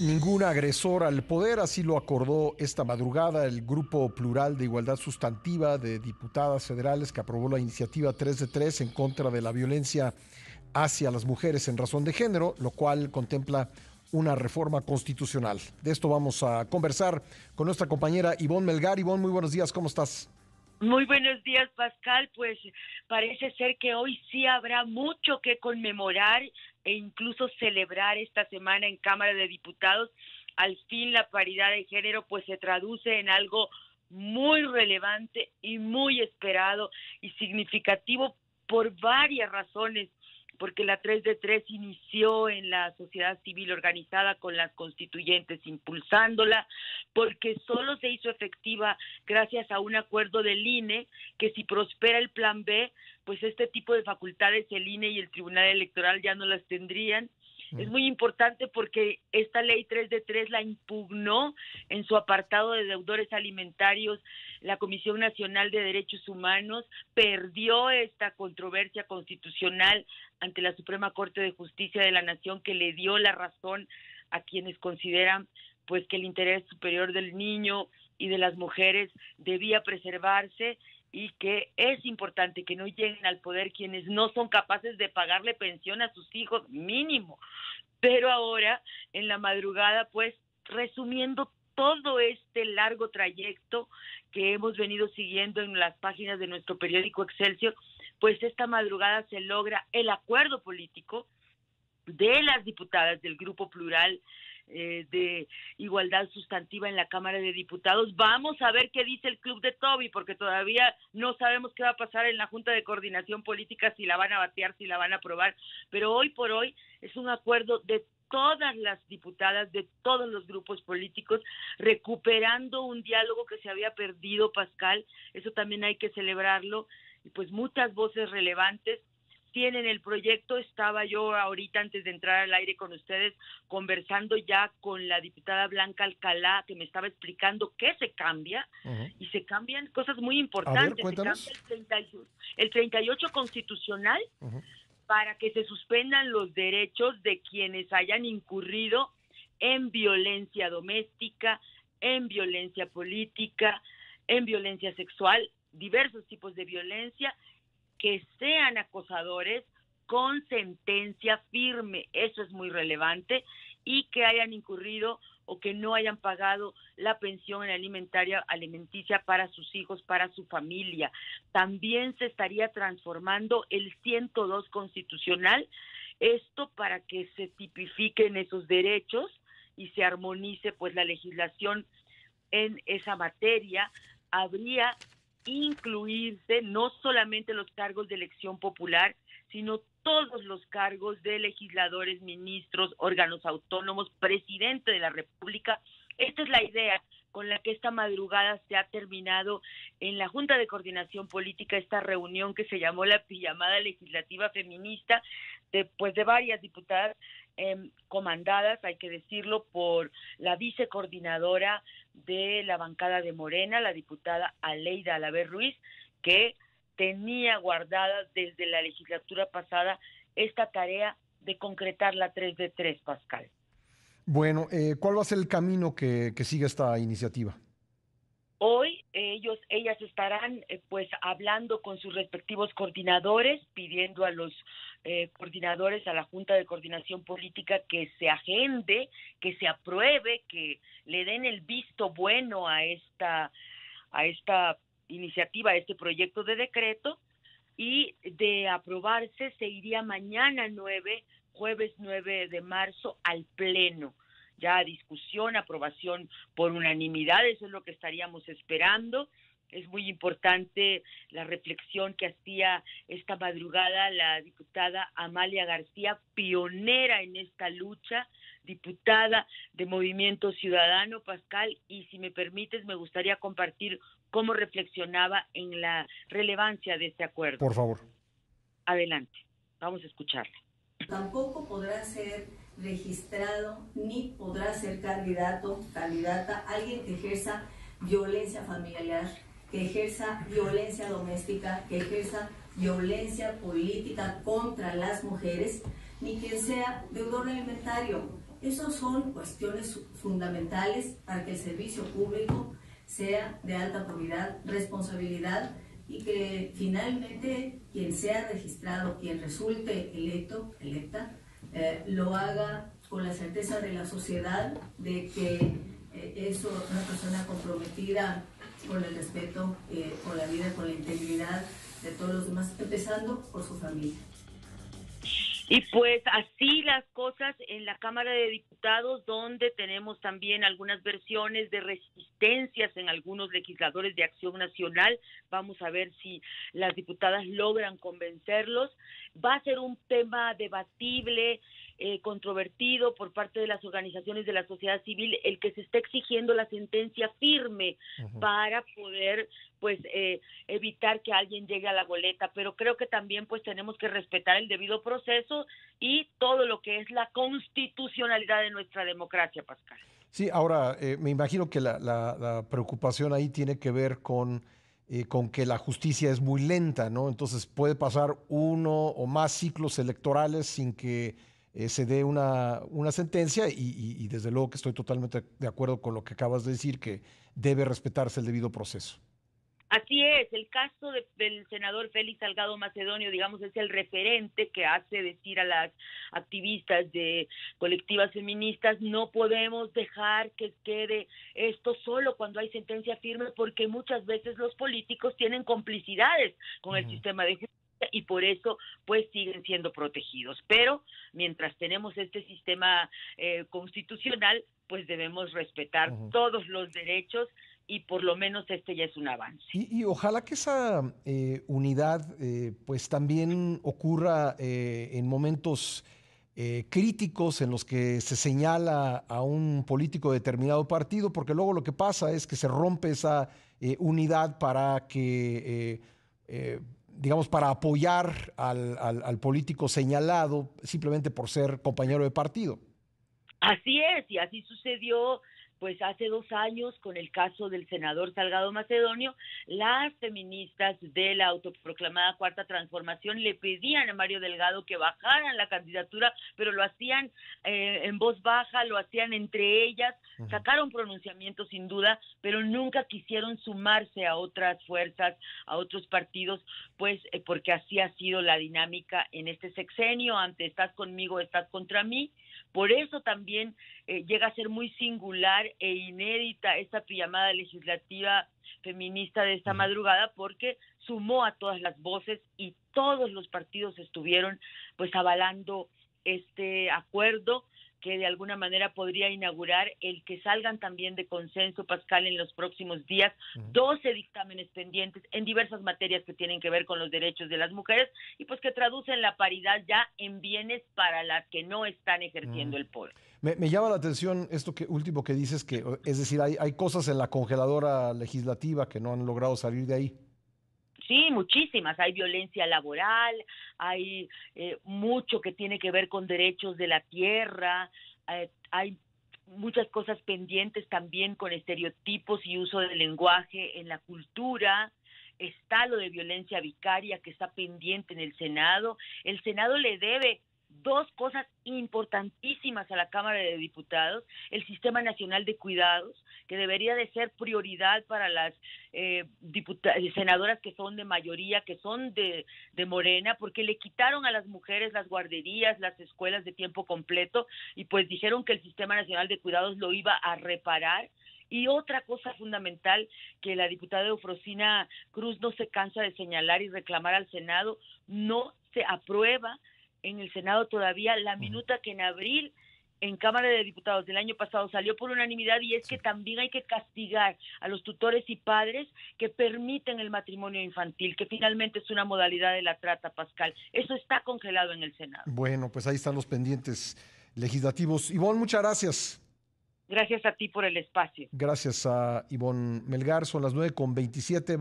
ningún agresor al poder, así lo acordó esta madrugada el Grupo Plural de Igualdad Sustantiva de Diputadas Federales que aprobó la iniciativa 3 de 3 en contra de la violencia hacia las mujeres en razón de género, lo cual contempla una reforma constitucional. De esto vamos a conversar con nuestra compañera Ivonne Melgar. Ivonne, muy buenos días, ¿cómo estás? Muy buenos días, Pascal. Pues parece ser que hoy sí habrá mucho que conmemorar e incluso celebrar esta semana en Cámara de Diputados. Al fin la paridad de género pues se traduce en algo muy relevante y muy esperado y significativo por varias razones porque la 3 de 3 inició en la sociedad civil organizada con las constituyentes impulsándola, porque solo se hizo efectiva gracias a un acuerdo del INE que si prospera el plan B, pues este tipo de facultades el INE y el Tribunal Electoral ya no las tendrían es muy importante porque esta ley 3 de 3 la impugnó en su apartado de deudores alimentarios la Comisión Nacional de Derechos Humanos, perdió esta controversia constitucional ante la Suprema Corte de Justicia de la Nación que le dio la razón a quienes consideran pues que el interés superior del niño y de las mujeres debía preservarse y que es importante que no lleguen al poder quienes no son capaces de pagarle pensión a sus hijos mínimo. Pero ahora, en la madrugada, pues, resumiendo todo este largo trayecto que hemos venido siguiendo en las páginas de nuestro periódico Excelsior, pues esta madrugada se logra el acuerdo político de las diputadas del Grupo Plural eh, de igualdad sustantiva en la Cámara de Diputados. Vamos a ver qué dice el Club de Toby, porque todavía no sabemos qué va a pasar en la Junta de Coordinación Política, si la van a batear, si la van a aprobar, pero hoy por hoy es un acuerdo de todas las diputadas de todos los grupos políticos, recuperando un diálogo que se había perdido, Pascal, eso también hay que celebrarlo, y pues muchas voces relevantes tienen el proyecto. Estaba yo ahorita antes de entrar al aire con ustedes conversando ya con la diputada Blanca Alcalá que me estaba explicando qué se cambia y se cambian cosas muy importantes. se cambia el, 38, el 38 constitucional para que se suspendan los derechos de quienes hayan incurrido en violencia doméstica, en violencia política, en violencia sexual, diversos tipos de violencia que sean acosadores con sentencia firme, eso es muy relevante, y que hayan incurrido o que no hayan pagado la pensión alimentaria alimenticia para sus hijos, para su familia. También se estaría transformando el 102 constitucional, esto para que se tipifiquen esos derechos y se armonice pues la legislación en esa materia. Habría incluirse no solamente los cargos de elección popular, sino todos los cargos de legisladores, ministros, órganos autónomos, presidente de la República. Esta es la idea con la que esta madrugada se ha terminado en la Junta de Coordinación Política esta reunión que se llamó la pijamada legislativa feminista, después de varias diputadas Em, comandadas, hay que decirlo, por la vicecoordinadora de la bancada de Morena, la diputada Aleida Alaver Ruiz, que tenía guardada desde la legislatura pasada esta tarea de concretar la 3 de 3, Pascal. Bueno, eh, ¿cuál va a ser el camino que sigue esta iniciativa? Hoy ellos, ellas estarán eh, pues hablando con sus respectivos coordinadores, pidiendo a los eh, coordinadores, a la Junta de Coordinación Política que se agende, que se apruebe, que le den el visto bueno a esta, a esta iniciativa, a este proyecto de decreto, y de aprobarse se iría mañana 9, jueves 9 de marzo, al Pleno ya discusión, aprobación por unanimidad, eso es lo que estaríamos esperando. Es muy importante la reflexión que hacía esta madrugada la diputada Amalia García, pionera en esta lucha, diputada de Movimiento Ciudadano, Pascal, y si me permites, me gustaría compartir cómo reflexionaba en la relevancia de este acuerdo. Por favor. Adelante, vamos a escucharle. Tampoco podrá ser registrado ni podrá ser candidato, candidata, alguien que ejerza violencia familiar, que ejerza violencia doméstica, que ejerza violencia política contra las mujeres, ni quien sea deudor alimentario, Esas son cuestiones fundamentales para que el servicio público sea de alta probidad, responsabilidad y que finalmente quien sea registrado, quien resulte electo, electa, eh, lo haga con la certeza de la sociedad de que eh, es una persona comprometida con el respeto, eh, con la vida, con la integridad de todos los demás, empezando por su familia. Y pues así las cosas en la Cámara de Diputados, donde tenemos también algunas versiones de resistencias en algunos legisladores de Acción Nacional. Vamos a ver si las diputadas logran convencerlos. Va a ser un tema debatible eh, controvertido por parte de las organizaciones de la sociedad civil el que se está exigiendo la sentencia firme para poder pues eh, evitar que alguien llegue a la boleta. Pero creo que también pues tenemos que respetar el debido proceso y todo lo que es la constitucionalidad de nuestra democracia Pascal. Sí ahora eh, me imagino que la, la, preocupación ahí tiene que ver con con que la justicia es muy lenta, ¿no? Entonces puede pasar uno o más ciclos electorales sin que eh, se dé una, una sentencia y, desde luego que estoy totalmente de acuerdo con lo que acabas de decir, que debe respetarse el debido proceso. Así es, el caso del senador Félix Salgado Macedonio, digamos, es el referente que hace decir a las activistas de colectivas feministas, no podemos dejar que quede esto solo cuando hay sentencia firme, porque muchas veces los políticos tienen complicidades con el sistema de justicia y por eso pues siguen siendo protegidos. Pero mientras tenemos este sistema eh, constitucional, pues debemos respetar todos los derechos y por lo menos este ya es un avance. Y, ojalá que esa eh, unidad eh, pues también ocurra en momentos críticos en los que se señala a un político de determinado partido, porque luego lo que pasa es que se rompe esa unidad para que digamos, para apoyar al, al, político señalado simplemente por ser compañero de partido. Así es, y así sucedió pues hace dos años con el caso del senador Salgado Macedonio, las feministas de la autoproclamada Cuarta Transformación le pedían a Mario Delgado que bajaran la candidatura, pero lo hacían eh, en voz baja, lo hacían entre ellas, sacaron pronunciamientos sin duda, pero nunca quisieron sumarse a otras fuerzas, a otros partidos, pues eh, porque así ha sido la dinámica en este sexenio, ante estás conmigo, estás contra mí, por eso también eh, llega a ser muy singular e inédita esta llamada legislativa feminista de esta madrugada porque sumó a todas las voces y todos los partidos estuvieron pues avalando este acuerdo que de alguna manera podría inaugurar el que salgan también de consenso, Pascal, en los próximos días, 12 dictámenes pendientes en diversas materias que tienen que ver con los derechos de las mujeres y pues que traducen la paridad ya en bienes para las que no están ejerciendo el poder. Me, llama la atención esto que último que dices, que es decir, hay, hay cosas en la congeladora legislativa que no han logrado salir de ahí. Sí, muchísimas. Hay violencia laboral, hay eh, mucho que tiene que ver con derechos de la tierra, eh, hay muchas cosas pendientes también con estereotipos y uso del lenguaje en la cultura. Está lo de violencia vicaria que está pendiente en el Senado. El Senado le debe dos cosas importantísimas a la Cámara de Diputados, el Sistema Nacional de Cuidados, que debería de ser prioridad para las eh, senadoras que son de mayoría, que son de, de Morena, porque le quitaron a las mujeres las guarderías, las escuelas de tiempo completo, y pues dijeron que el Sistema Nacional de Cuidados lo iba a reparar. Y otra cosa fundamental que la diputada Eufrosina Cruz no se cansa de señalar y reclamar al Senado, no se aprueba en el Senado todavía la minuta que en abril en Cámara de Diputados del año pasado salió por unanimidad y es que también hay que castigar a los tutores y padres que permiten el matrimonio infantil, que finalmente es una modalidad de la trata, Pascal. Eso está congelado en el Senado. Bueno, pues ahí están los pendientes legislativos. Ivonne, muchas gracias. Gracias a ti por el espacio. Gracias a Ivonne Melgar. Son las 9 con 27.